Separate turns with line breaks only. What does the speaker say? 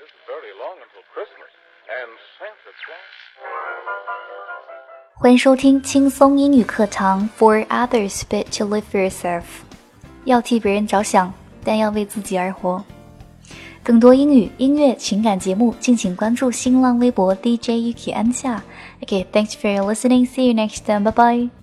isn't very long until Christmas, and Santa Claus.
欢迎收听轻松英语课堂，For others but to live for yourself。要替别人着想，但要为自己而活。更多英语、音乐、情感节目，敬请关注新浪微博 DJ Ukki 安夏。Okay, thanks for listening. See you next time. Bye bye.